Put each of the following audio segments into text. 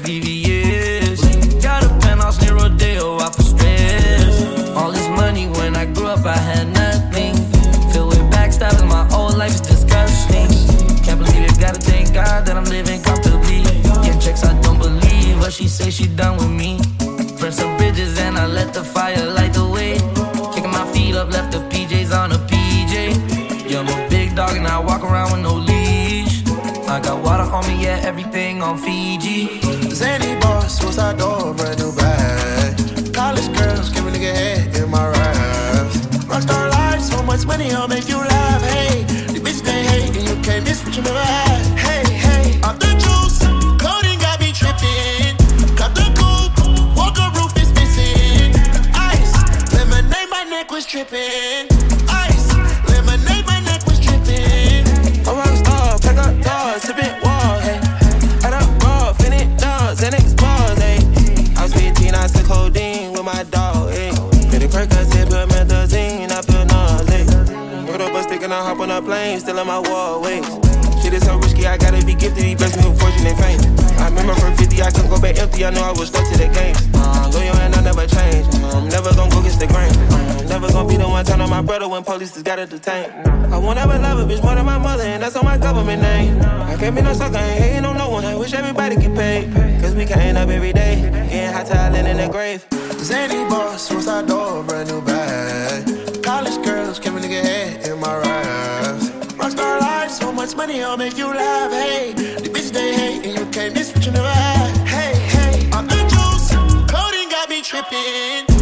Mercedes, VVS. Got a penthouse near Rodeo, off for stress. All this money when I grew up, I had nothing. Filled with backstabbing, my whole life is disgusting. Can't believe it, gotta thank God that I'm living comfortably. Get checks, I don't believe what she say she done with me. Burn some bridges and I let the fire light the way. Kicking my feet up, left the PJs on a PJ. Yeah, I'm a big dog and I walk around with no leash. I got water on me, yeah, everything on Fiji. Blessed me with fortune and fame. I remember from 50, I couldn't go back empty. I know I was stuck to the game. Uh, loyal and I never change. I'm never gonna go against the grain. I'm never gonna be the one turn on my brother when police just gotta detain. I won't ever love a bitch more than my mother, and that's on my government name. I can't be no sucker, ain't hating on no one. I wish everybody get paid. Cause we can't end up every day. Getting hot talent in the grave. Zany boss, what's our door? Brand new bag. Money, I'll make you laugh. Hey, the bitch they hate, and you can't miss what you never had. Hey, hey, I'm the juice, coding got me tripping.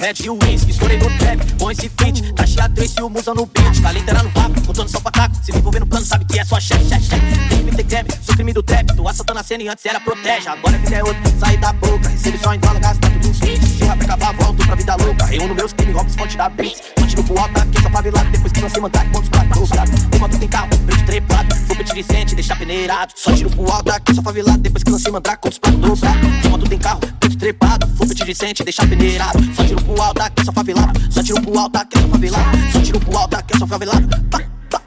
Red e o whisky. No trap, põe esse feat. Tá chiadez e o musa no beat. Tá literando vapo, contando só pra taco. Se me envolver no plano, sabe que é só chefe, chefe, chefe. Crime tem creme, sou crime do trap. Tô assaltando a cena e antes era protege. Agora a vida é outra, sai da boca. Recebe só em dólar, gasta tudo fit. Se rap acabar, volto pra vida louca. Reúno meus crimes, roubos, fonte da beats. Tiro pro alto, aqui só favelado. Depois que você mandar, pontos pra dobrado. Tem moto, tem carro, preto trepado. Fogo de Vicente, deixar peneirado. Só tiro pro alto, aqui só favelado. Depois que você mandar, contos pra dobrado. Tem moto, tem carro, trepado. Fogo de Vicente, deixar peneirado. Só tiro pro alto, aqui só favelado. Só tiro pro alto, aqui só favelado. Só tiro pro alto, aqui só favelado. Pá, pá.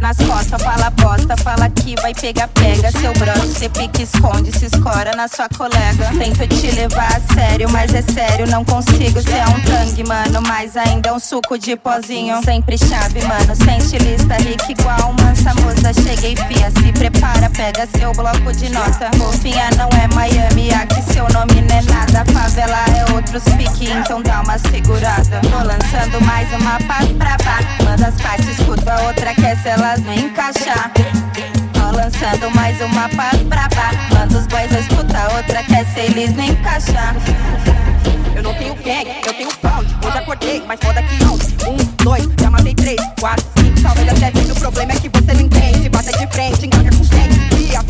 Nas costas, fala bosta, fala que vai pegar, pega seu broche, cê pique, esconde, se escora na sua colega. Tento te levar a sério, mas é sério, não consigo. Cê é um tangue, mano, mas ainda é um suco de pozinho. Sempre chave, mano, sem estilista, rica igual mansa moça. Cheguei, fia, se prepara, pega seu bloco de nota. Fofinha não é Miami, Favela é outros pique, então dá uma segurada. Tô lançando mais uma paz pra baixo. Manda as partes, escuta a outra, quer se elas não encaixar. Tô lançando mais uma paz pra baixo. Manda os boys, escuta a outra, quer se eles não encaixar. Eu não tenho gang, eu tenho pound. Hoje acordei, mais foda que ontem. Um, dois, já matei três, quatro, cinco. Talvez até seja o problema é que você não entende. Bata de frente, engaja com frente.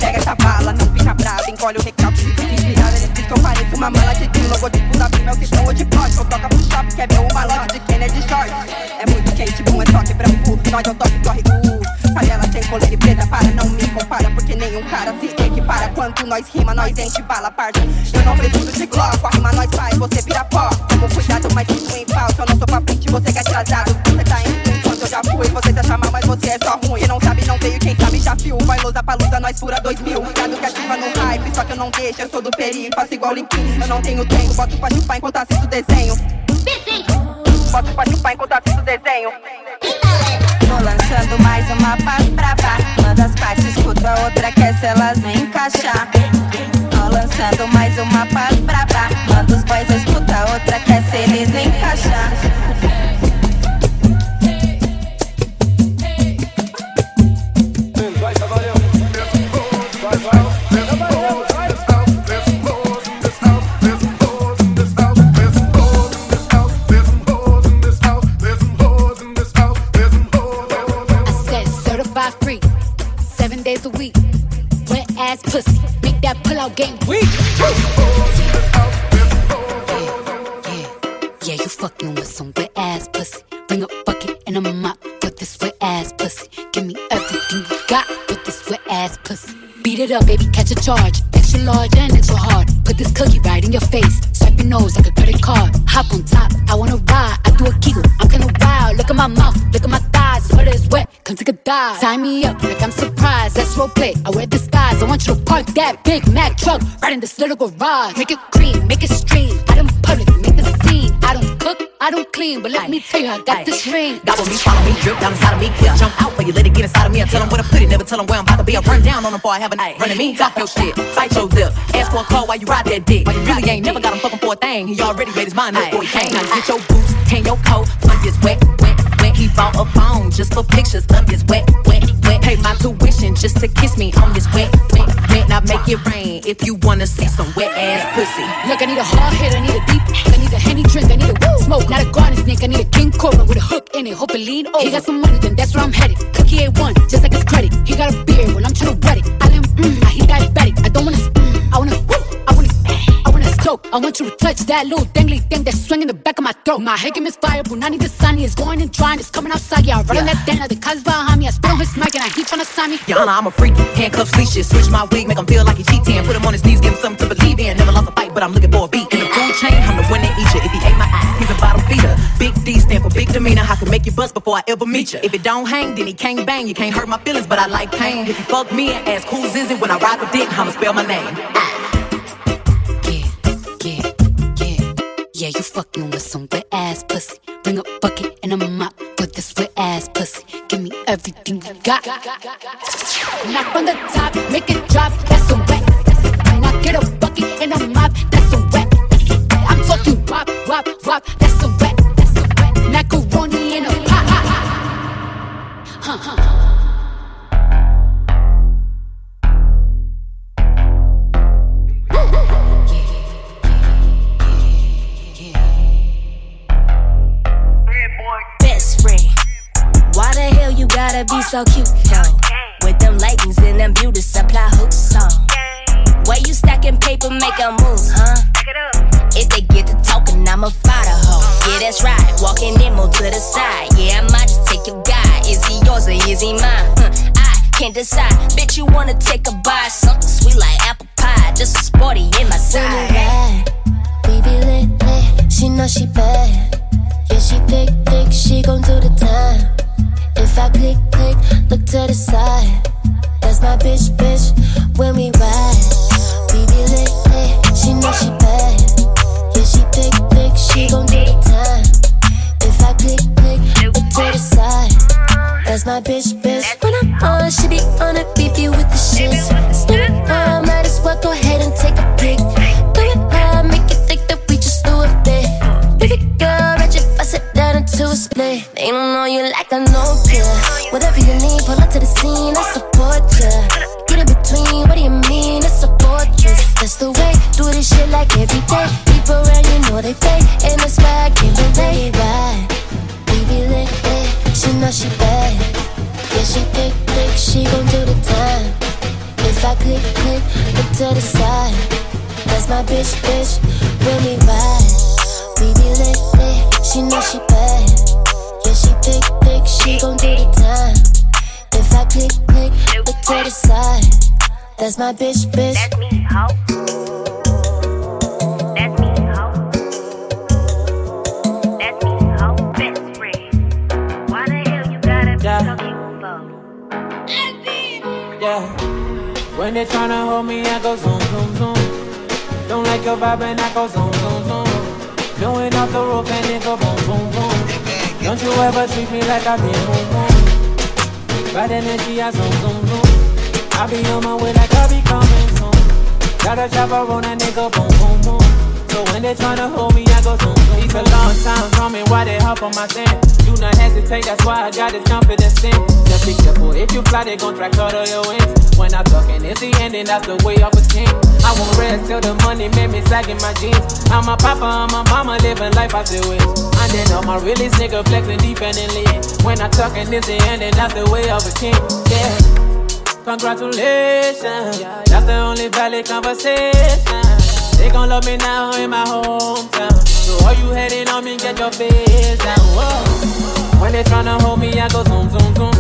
Pega essa bala, não fica brava. Encolhe o recalque, fica inspirada. Eles dizem que eu pareço uma mala de tim. Logotipo da Bíblia, que são de pote. Eu toca pro shopping, quer ver uma loja de Kennedy Short. É muito quente, bom, é só quebrar o cu. Nós é o toque, corre cu. Panela sem coleira e preta, para, não me compara. Porque nenhum cara se equipara. Quando nós rima, nós enche bala, parça. Eu não preciso de glock, a rima nós faz, você vira pó. Tomo cuidado, mas isso em falso. Eu não sou pra frente, você que é atrasado. Você tá indo enquanto eu já fui. Você tá chamando, mas você é só ruim. Quem não sabe, não veio, quem sabe já viu. Vai lousa pra luta, nós fura dois mil. Gado que ativa no hype, só que eu não deixo. Eu sou do peri, faço igual limpinho. Eu não tenho tempo, boto pra chupar enquanto assisto desenho. Boto pra chupar enquanto assisto desenho. Tô lançando mais uma paz pra baixo. Manda as partes, escuta a outra, quer se elas não encaixar. Tô lançando mais uma paz pra baixo. Manda os boys, escuta a outra, quer se eles não encaixar. Seven days a week. Wet ass pussy, make that pull out game weak. Yeah, yeah, you fucking with some wet ass pussy. Bring a bucket and a mop for this wet ass pussy. Give me everything you got with this wet ass pussy. Beat it up, baby, catch a charge. Extra large and extra hard. Put this cookie right in your face. Swipe your nose like a credit card. Hop on top, I wanna ride. I do a kegel, I'm kinda wild. Look at my mouth, look at my thighs. Sweater is wet, come take a dive. Tie me up like I'm surprised. That's role play. I wear disguise. I want you to park that Big Mack truck right in this little garage. Make it cream, make it stream. I don't public, make the scene. I don't I don't clean, but let me tell you, I got this ring. Gobble me, swallow me, drip down inside of me. Yeah. Jump out for you, let it get inside of me. I tell them where to put it, never tell them where I'm about to be. I run down on them before I have a night. Running me, talk your shit, fight your lip. Ask for a call while you ride that dick. While you really ain't never got him fucking for a thing. He already made his mind up before he came. Now get your boots, tan your coat, plug is wet, wet, wet. He bought a phone just for pictures of his wet, wet, wet. pay my tuition just to kiss me on this wet, wet, wet. Now make it rain if you wanna see some wet ass pussy. Look, I need a hard hit, I need a deep, I need a henny drink, I need a woo smoke, not a garden snake, I need a king cobra with a hook in it, hope it lean over. He got some money, then that's where I'm headed. Cookie A1, just like his credit. He got a beard when I'm tryna wet it. I him, mm, he diabetic. I don't wanna, mm, I wanna, woo, I wanna, I wanna stroke. I want you to touch that little dangly thing that's swinging the back of my throat. My head is fire, Bunani the sunny is going and drying, it's coming outside. Yeah, I run on that dana, the cuz behind me. I spit on his mic and I tryna sign me. Yana, I'm a freak. Handcuffs, leashes. Switch my wig, make him feel like he cheating. Put him on his knees, give him something to believe in. Never lost a fight, but I'm looking for a beat. In the food chain, I'm the one that eat you. If he ate my eye, he's a bottom feeder. Big D stand for big demeanor. I can make you bust before I ever meet you. If it don't hang, then he can't bang. You can't hurt my feelings, but I like pain. If you fuck me and ask who's is it when I ride the dick, I'ma spell my name. Yeah, yeah, yeah, you fucking with some wet ass pussy. Bring a bucket and a mop for this wet ass pussy. Give me everything you got. Knock on the top, make it drop. That's some wet. Now get a bucket and a mop. That's some wet. I'm talking wop, wop, wop. That's some wet. That's some wet. Macaroni in a pot. Huh, huh. Gotta be so cute, though? With them leggings and them beauty supply hoops on. Why you stacking paper, make a move, huh? If they get to talking, I'ma fight a hoe. Yeah, that's right. Walking in more to the side. Yeah, I might just take your guy. Is he yours or is he mine? Huh, I can't decide. Bitch, you wanna take a bite? Something sweet like apple pie. Just a sporty in my side. We be lit, lit. She know she bad. Yeah, she thick, thick. She gon' do the time. If I click, click, look to the side. That's my bitch, bitch. When we ride, we be lit, lit. She know she bad. Yeah, she thick, thick. She gon' do the time. If I click, click, look to the side. That's my bitch, bitch. When I'm on, she be on it, beat you with the shits. Step on, might as well go ahead and take a pic. That's my bitch, bitch. That's me, ho. That's me, ho. That's me, ho. Best friend. Why the hell you gotta be so cute for? Yeah. When they tryna hold me, I go zoom, zoom, zoom. Don't like your vibe and I go zoom, zoom, zoom. Blowing off the roof and it go boom, boom, boom. Don't you ever treat me like I be boom, boom. Bad energy, I zoom, zoom, zoom. I be on my way like I be coming soon. Got a chopper on a nigga, boom, boom, boom. So when they tryna hold me, I go zoom. It's a long time coming, why they hop on my stand? Do not hesitate, that's why I got this confidence in. Just be careful, if you fly, they gon' try cut all your wings. When I talk and it's the ending, that's the way of a king. I won't rest till the money made me sagging my jeans. I'm a papa, I'm a mama, living life I still wish. And then all my realest nigga flexing dependently. When I talk and it's the ending, that's the way of a king. Yeah. Congratulations, that's the only valid conversation. They gon' love me now in my hometown. So all you hating on me, get your face down. Whoa. When they tryna hold me, I go zoom, zoom, zoom.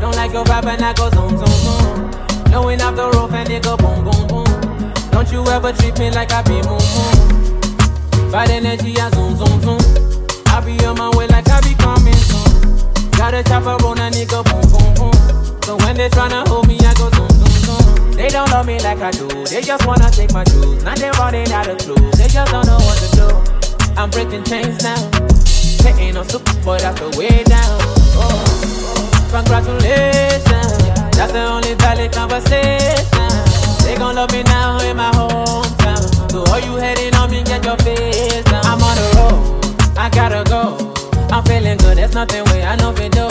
Don't like your vibe and I go zoom, zoom, zoom. Blowing up the roof and it go boom, boom, boom. Don't you ever treat me like I be moon, moon. Bad energy, I zoom, zoom, zoom. I be on my way like I be coming soon. Got a chopper on a nigga, boom, boom, boom. So when they tryna hold me, I go zoom, zoom, zoom. They don't love me like I do. They just wanna take my jewels. Now they running out of clues. They just don't know what to do. I'm breaking chains now. There ain't no super, but that's the way down. Oh. Congratulations, that's the only valid conversation. They gon' love me now in my hometown. So all you hating on me, get your face down. I'm on the road, I gotta go. I'm feeling good, there's nothing way I know fi do.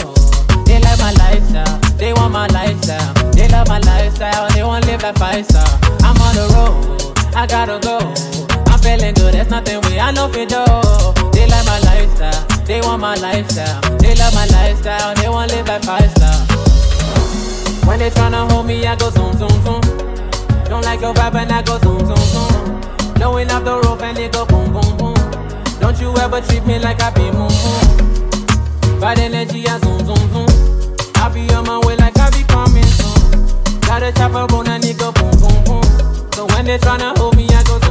They like my lifestyle, they want my lifestyle, they love my lifestyle, they want live like five star. I'm on the road, I gotta go. I'm feeling good, there's nothing we I know we though. They like my lifestyle, they want my lifestyle, they love my lifestyle, they want live like five star. When they tryna hold me, I go zoom zoom zoom. Don't like your vibe and I go zoom zoom zoom. Knowing off the roof and it go boom boom boom. Don't you ever treat me like I be moon moon. Bad energy, I zoom zoom zoom. I be on my way like I be coming soon. Got a chopper, bone a nigga, boom boom boom. So when they tryna hold me, I go.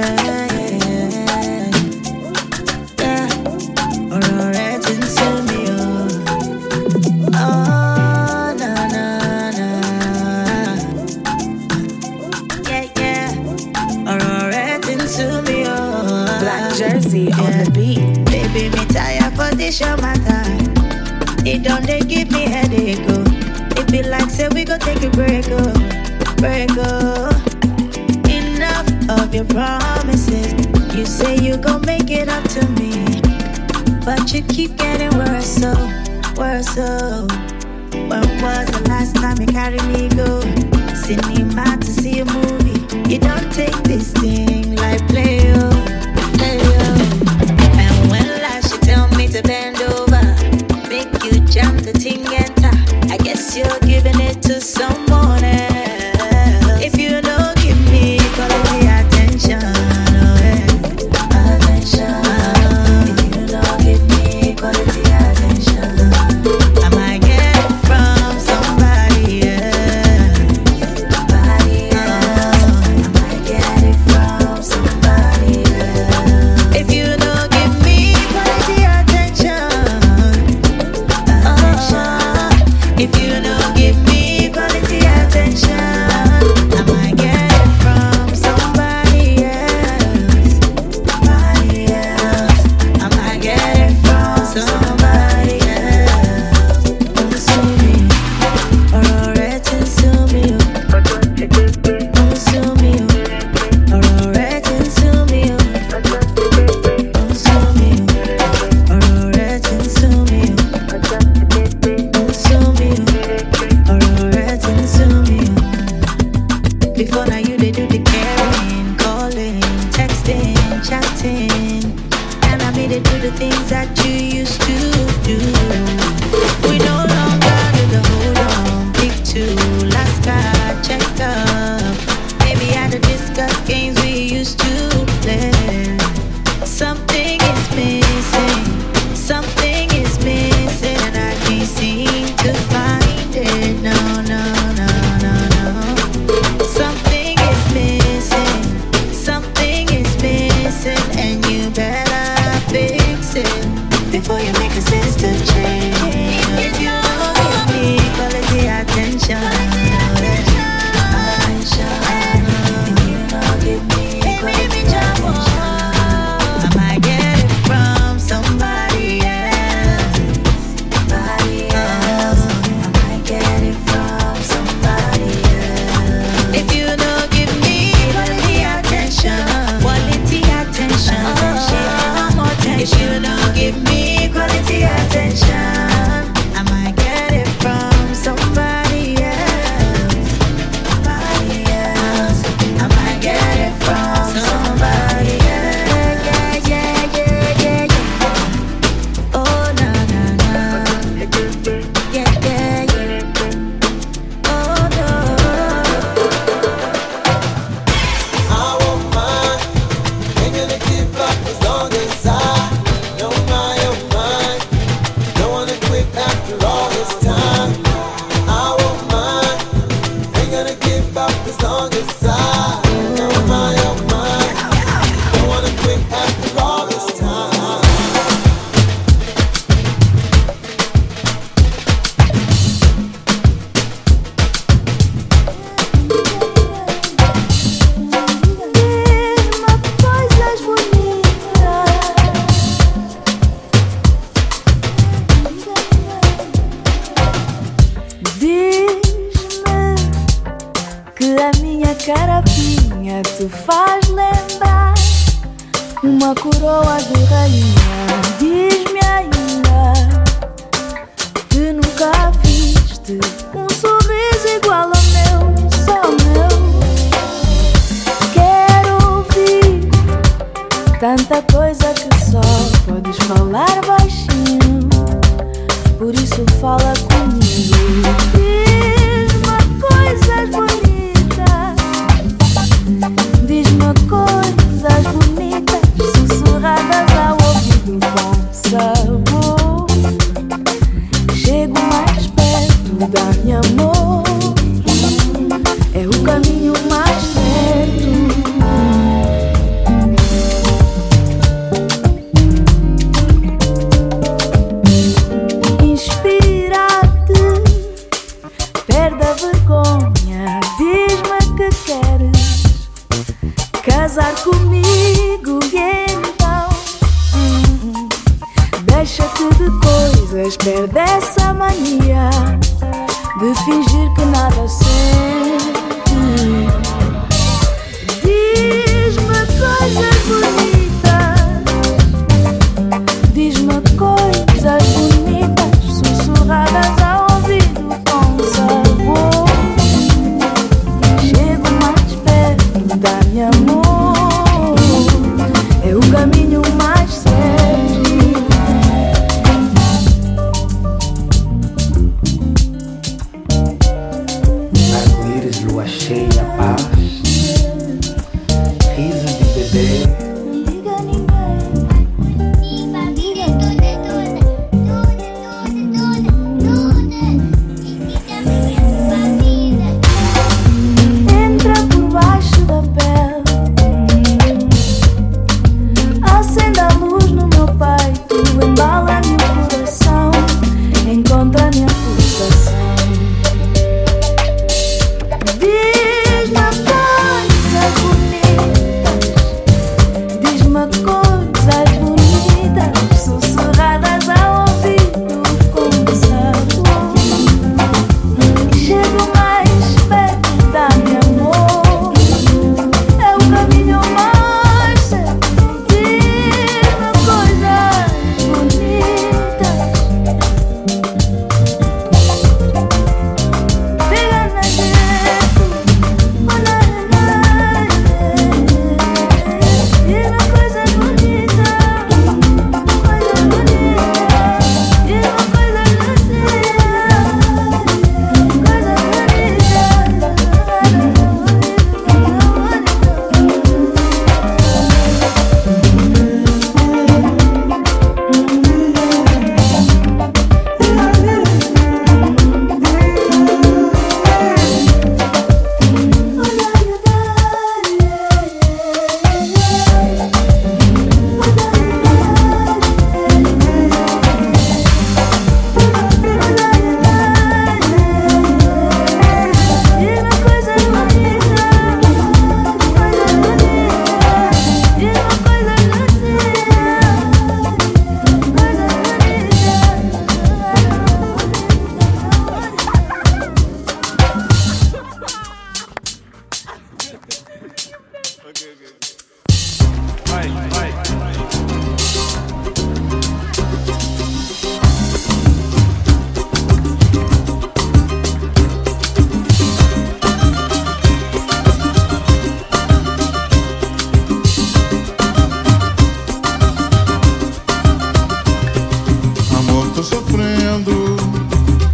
Ọ̀rọ̀ keep getting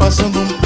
passando um